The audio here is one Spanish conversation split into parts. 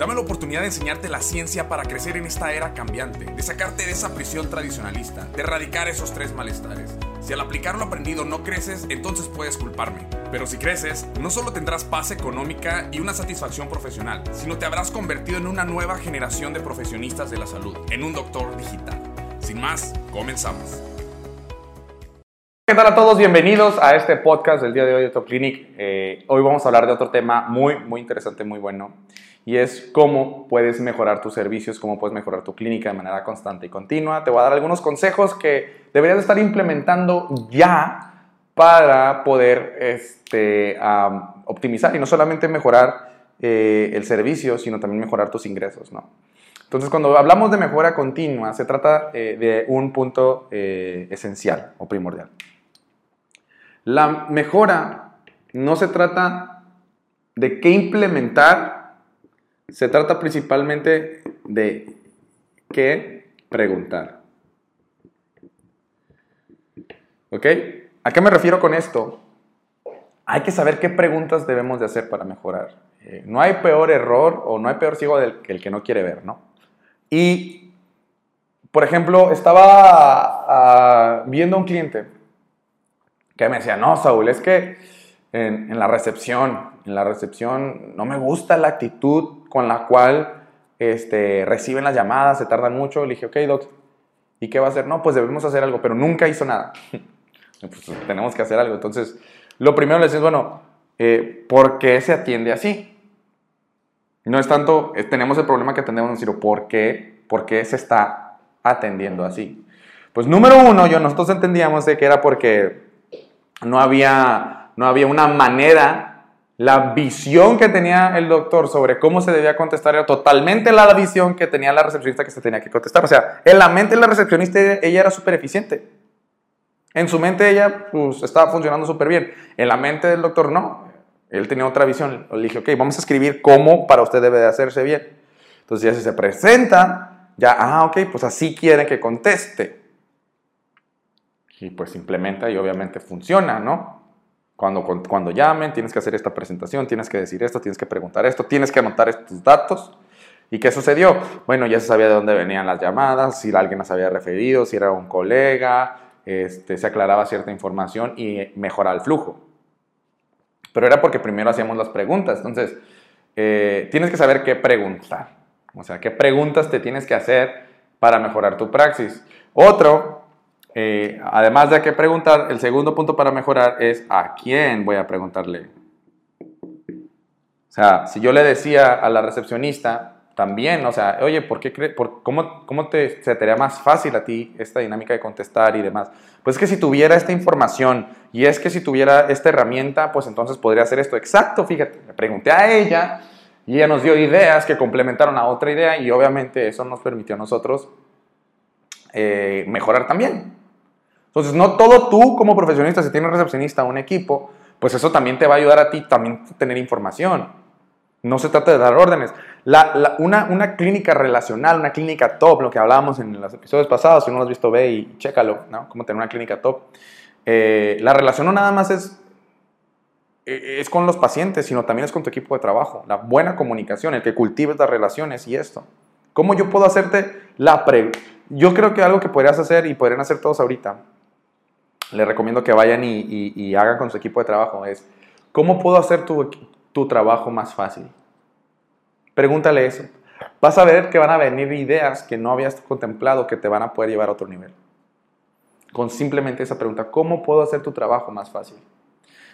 Dame la oportunidad de enseñarte la ciencia para crecer en esta era cambiante, de sacarte de esa prisión tradicionalista, de erradicar esos tres malestares. Si al aplicar lo aprendido no creces, entonces puedes culparme. Pero si creces, no solo tendrás paz económica y una satisfacción profesional, sino te habrás convertido en una nueva generación de profesionistas de la salud, en un doctor digital. Sin más, comenzamos. ¿Qué tal a todos? Bienvenidos a este podcast del día de hoy de Top Clinic. Eh, hoy vamos a hablar de otro tema muy, muy interesante, muy bueno, y es cómo puedes mejorar tus servicios, cómo puedes mejorar tu clínica de manera constante y continua. Te voy a dar algunos consejos que deberías estar implementando ya para poder este, optimizar y no solamente mejorar eh, el servicio, sino también mejorar tus ingresos, ¿no? Entonces, cuando hablamos de mejora continua, se trata eh, de un punto esencial o primordial. La mejora no se trata de qué implementar, se trata principalmente de qué preguntar. ¿Ok? ¿A qué me refiero con esto? Hay que saber qué preguntas debemos de hacer para mejorar. Eh, no hay peor error o no hay peor ciego que el que no quiere ver, ¿no? Y, por ejemplo, estaba ah, viendo a un cliente que me decía, no, Saúl, es que en, la recepción, en la recepción no me gusta la actitud con la cual este, reciben las llamadas, se tardan mucho. Le dije, ok, doc, ¿y qué va a hacer? No, pues debemos hacer algo, pero nunca hizo nada. pues tenemos que hacer algo. Entonces, lo primero le decís, bueno, eh, ¿por qué se atiende así? No es tanto, tenemos el problema que atendemos, sino ¿por qué, ¿por qué se está atendiendo así? Pues número uno, yo, nosotros entendíamos de que era porque no había, no había una manera, la visión que tenía el doctor sobre cómo se debía contestar era totalmente la visión que tenía la recepcionista que se tenía que contestar. O sea, en la mente de la recepcionista ella era súper eficiente. En su mente ella pues, estaba funcionando súper bien. En la mente del doctor no. Él tenía otra visión. Le dije, ok, vamos a escribir cómo para usted debe de hacerse bien. Entonces ya si se presenta, ya, ah, ok, pues así quieren que conteste y pues implementa y obviamente funciona, ¿no? Cuando, cuando llamen, tienes que hacer esta presentación, tienes que decir esto, tienes que preguntar esto, tienes que anotar estos datos. ¿Y qué sucedió? Bueno, ya se sabía de dónde venían las llamadas, si alguien las había referido, si era un colega, este, se aclaraba cierta información y mejoraba el flujo. Pero era porque primero hacíamos las preguntas. Entonces, eh, tienes que saber qué preguntar. O sea, qué preguntas te tienes que hacer para mejorar tu praxis. Otro eh, además de qué preguntar, el segundo punto para mejorar es a quién voy a preguntarle. O sea, si yo le decía a la recepcionista también, o sea, oye, ¿por qué por, cómo, cómo te, se más fácil a ti esta dinámica de contestar y demás? Pues que si tuviera esta información y es que si tuviera esta herramienta, pues entonces podría hacer esto. Exacto, fíjate, le pregunté a ella y ella nos dio ideas que complementaron a otra idea y obviamente eso nos permitió a nosotros eh, mejorar también. Entonces, no todo tú como profesionista, si tienes recepcionista un equipo, pues eso también te va a ayudar a ti también tener información. No se trata de dar órdenes. una, una, clínica relacional, una clínica top, lo que hablábamos en los episodios pasados, si no lo has visto, ve y chécalo, ¿no? Cómo tener una clínica top. Eh, la relación no nada más es, e, es con los pacientes, sino también es con tu equipo de trabajo. La buena comunicación, el que cultives las relaciones y esto. ¿Cómo yo puedo hacerte la pre... Yo creo que algo que podrías hacer y podrían hacer todos ahorita les recomiendo que vayan y, hagan con su equipo de trabajo es, ¿cómo puedo hacer tu, tu trabajo más fácil? Pregúntale eso. Vas a ver que van a venir ideas que no habías contemplado que te van a poder llevar a otro nivel. Con simplemente esa pregunta, ¿cómo puedo hacer tu trabajo más fácil?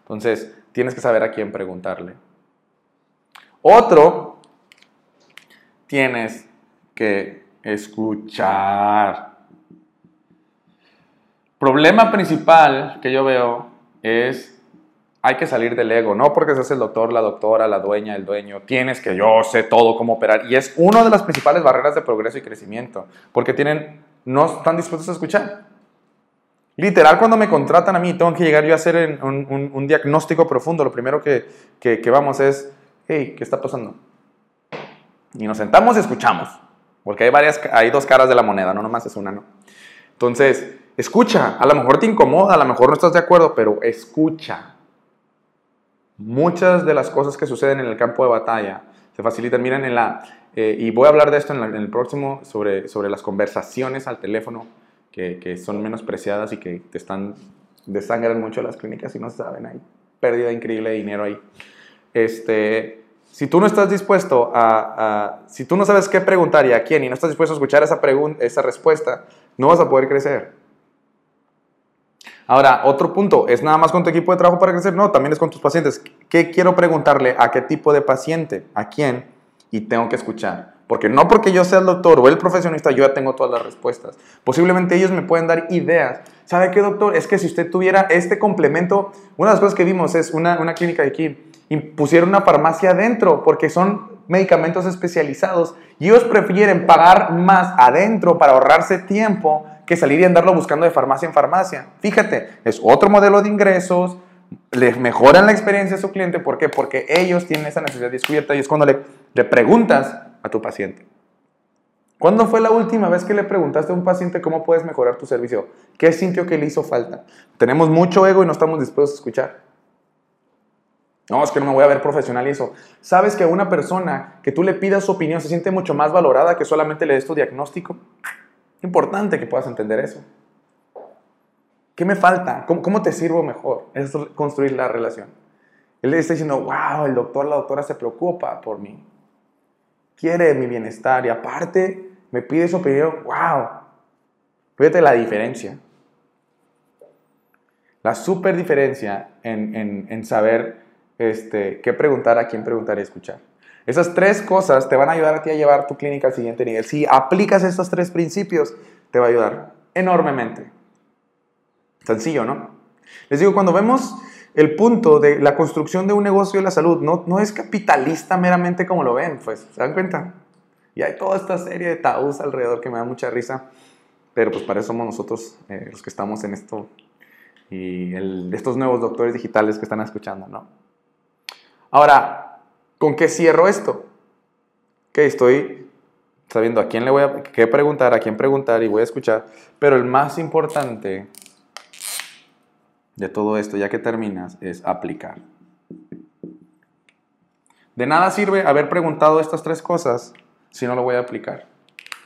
Entonces, tienes que saber a quién preguntarle. Otro, tienes que escuchar. Problema principal que yo veo es hay que salir del ego, no porque seas el doctor, la doctora, la dueña, el dueño, tienes que yo sé todo cómo operar. Y es una de las principales barreras de progreso y crecimiento, porque tienen, no están dispuestos a escuchar. Literal, cuando me contratan a mí, tengo que llegar yo a hacer un, diagnóstico profundo. Lo primero que, que, que, vamos es, hey, ¿qué está pasando? Y nos sentamos y escuchamos. Porque hay, varias, hay dos caras de la moneda, no nomás es una, ¿no? Entonces, escucha. A lo mejor te incomoda, a lo mejor no estás de acuerdo, pero escucha. Muchas de las cosas que suceden en el campo de batalla se facilitan. Miren, en la, eh, y voy a hablar de esto en, el próximo, sobre, sobre las conversaciones al teléfono, que, que son menospreciadas y que te están desangran mucho las clínicas y no saben, hay pérdida increíble de dinero ahí. Este, si tú no estás dispuesto a, si tú no sabes qué preguntar y a quién y no estás dispuesto a escuchar esa, esa respuesta, no vas a poder crecer. Ahora, otro punto, ¿es nada más con tu equipo de trabajo para crecer? No, también es con tus pacientes. ¿Qué quiero preguntarle? ¿A qué tipo de paciente? ¿A quién? Y tengo que escuchar. Porque no porque yo sea el doctor o el profesionista, yo ya tengo todas las respuestas. Posiblemente ellos me pueden dar ideas. ¿Sabe qué, doctor? Es que si usted tuviera este complemento, una de las cosas que vimos es una, una clínica de aquí, pusieron una farmacia adentro porque son medicamentos especializados y ellos prefieren pagar más adentro para ahorrarse tiempo que salir y andarlo buscando de farmacia en farmacia. Fíjate, es otro modelo de ingresos, les mejoran la experiencia a su cliente. ¿Por qué? Porque ellos tienen esa necesidad descubierta y es cuando le, le preguntas a tu paciente. ¿Cuándo fue la última vez que le preguntaste a un paciente cómo puedes mejorar tu servicio? ¿Qué sintió que le hizo falta? Tenemos mucho ego y no estamos dispuestos a escuchar. No, es que no me voy a ver profesional y eso. ¿Sabes que una persona que tú le pidas su opinión se siente mucho más valorada que solamente le des tu diagnóstico? Importante que puedas entender eso. ¿Qué me falta? ¿Cómo, te sirvo mejor? Es construir la relación. Él le está diciendo, wow, el doctor, la doctora se preocupa por mí. Quiere mi bienestar y aparte me pide su opinión, wow. Fíjate la diferencia. La super diferencia en, en saber este, qué preguntar, a quién preguntar y escuchar. Esas tres cosas te van a ayudar a ti a llevar tu clínica al siguiente nivel. Si aplicas estos tres principios, te va a ayudar enormemente. Sencillo, ¿no? Les digo, cuando vemos el punto de la construcción de un negocio de la salud, no, no es capitalista meramente como lo ven, pues, ¿se dan cuenta? Y hay toda esta serie de tabús alrededor que me da mucha risa, pero pues para eso somos nosotros eh, los que estamos en esto y estos nuevos doctores digitales que están escuchando, ¿no? Ahora, ¿con qué cierro esto? Que estoy sabiendo a quién le voy a qué preguntar, a quién preguntar y voy a escuchar. Pero el más importante de todo esto, ya que terminas, es aplicar. De nada sirve haber preguntado estas tres cosas si no lo voy a aplicar.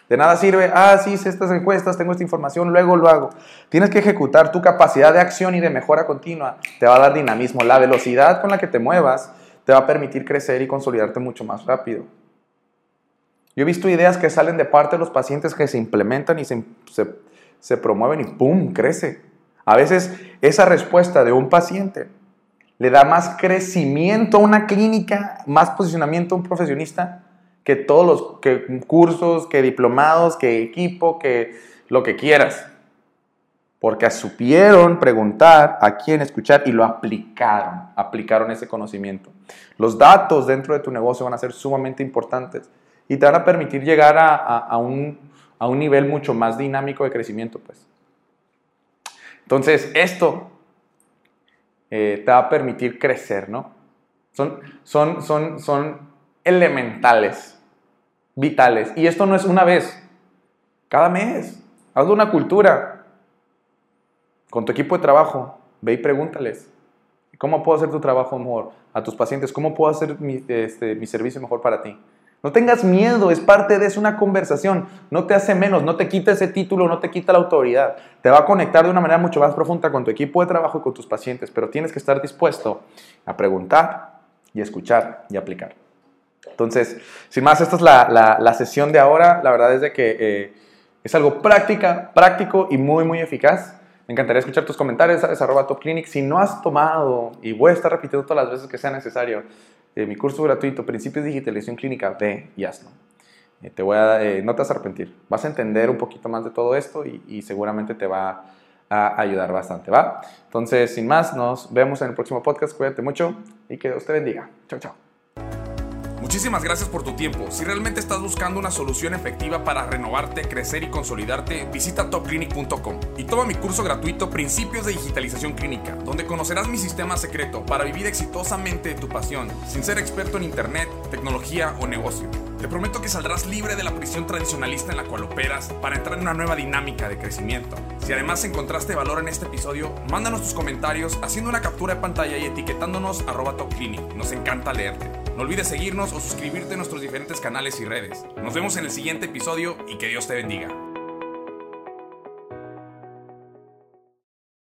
De nada sirve, ah, sí, estas encuestas, tengo esta información, luego lo hago. Tienes que ejecutar tu capacidad de acción y de mejora continua. Te va a dar dinamismo. La velocidad con la que te muevas te va a permitir crecer y consolidarte mucho más rápido. Yo he visto ideas que salen de parte de los pacientes que se implementan y se, se, promueven y ¡pum! crece. A veces esa respuesta de un paciente le da más crecimiento a una clínica, más posicionamiento a un profesionista que todos los que cursos, que diplomados, que equipo, que lo que quieras porque supieron preguntar a quién escuchar y lo aplicaron, aplicaron ese conocimiento. Los datos dentro de tu negocio van a ser sumamente importantes y te van a permitir llegar a, un, nivel mucho más dinámico de crecimiento. Pues. Entonces, esto eh, te va a permitir crecer, ¿no? Son, son, son, son elementales, vitales. Y esto no es una vez, cada mes. Hazlo una cultura con tu equipo de trabajo, ve y pregúntales, ¿cómo puedo hacer tu trabajo mejor? A tus pacientes, ¿cómo puedo hacer mi, este, mi servicio mejor para ti? No tengas miedo, es parte de, es una conversación, no te hace menos, no te quita ese título, no te quita la autoridad, te va a conectar de una manera mucho más profunda con tu equipo de trabajo y con tus pacientes, pero tienes que estar dispuesto a preguntar y escuchar y aplicar. Entonces, sin más, esta es la, la, sesión de ahora, la verdad es de que eh, es algo práctica, práctico y muy, muy eficaz. Me encantaría escuchar tus comentarios, sabes, arroba Clinic. Si no has tomado, y voy a estar repitiendo todas las veces que sea necesario, eh, mi curso gratuito, Principios de Digitalización Clínica, ve y. Eh, te voy a, eh, no te vas a arrepentir. Vas a entender un poquito más de todo esto y, seguramente te va a ayudar bastante, ¿va? Entonces, sin más, nos vemos en el próximo podcast. Cuídate mucho y que Dios te bendiga. Chao, chao. Muchísimas gracias por tu tiempo. Si realmente estás buscando una solución efectiva para renovarte, crecer y consolidarte, visita topclinic.com y toma mi curso gratuito Principios de Digitalización Clínica, donde conocerás mi sistema secreto para vivir exitosamente tu pasión, sin ser experto en Internet, tecnología o negocio. Te prometo que saldrás libre de la prisión tradicionalista en la cual operas para entrar en una nueva dinámica de crecimiento. Si además encontraste valor en este episodio, mándanos tus comentarios haciendo una captura de pantalla y etiquetándonos arroba topclinic. Nos encanta leerte. No olvides seguirnos o suscribirte a nuestros diferentes canales y redes. Nos vemos en el siguiente episodio y que Dios te bendiga.